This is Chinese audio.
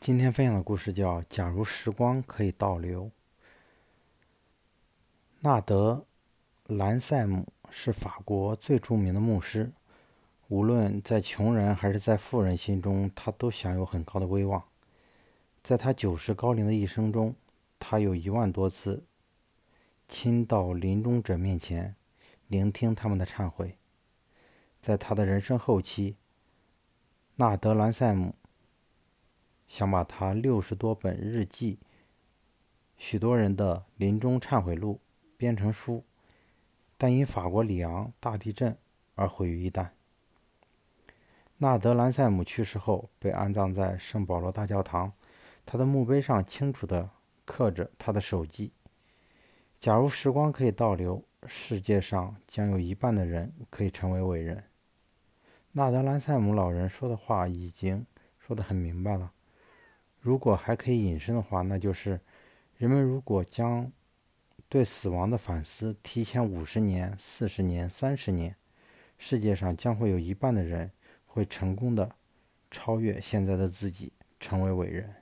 今天分享的故事叫《假如时光可以倒流》。纳德·兰塞姆是法国最著名的牧师，无论在穷人还是在富人心中，他都享有很高的威望。在他九十高龄的一生中，他有一万多次亲到临终者面前，聆听他们的忏悔。在他的人生后期，纳德·兰塞姆。想把他六十多本日记、许多人的临终忏悔录编成书，但因法国里昂大地震而毁于一旦。纳德·兰塞姆去世后，被安葬在圣保罗大教堂，他的墓碑上清楚地刻着他的手记：“假如时光可以倒流，世界上将有一半的人可以成为伟人。”纳德·兰塞姆老人说的话已经说得很明白了。如果还可以引申的话，那就是人们如果将对死亡的反思提前五十年、四十年、三十年，世界上将会有一半的人会成功的超越现在的自己，成为伟人。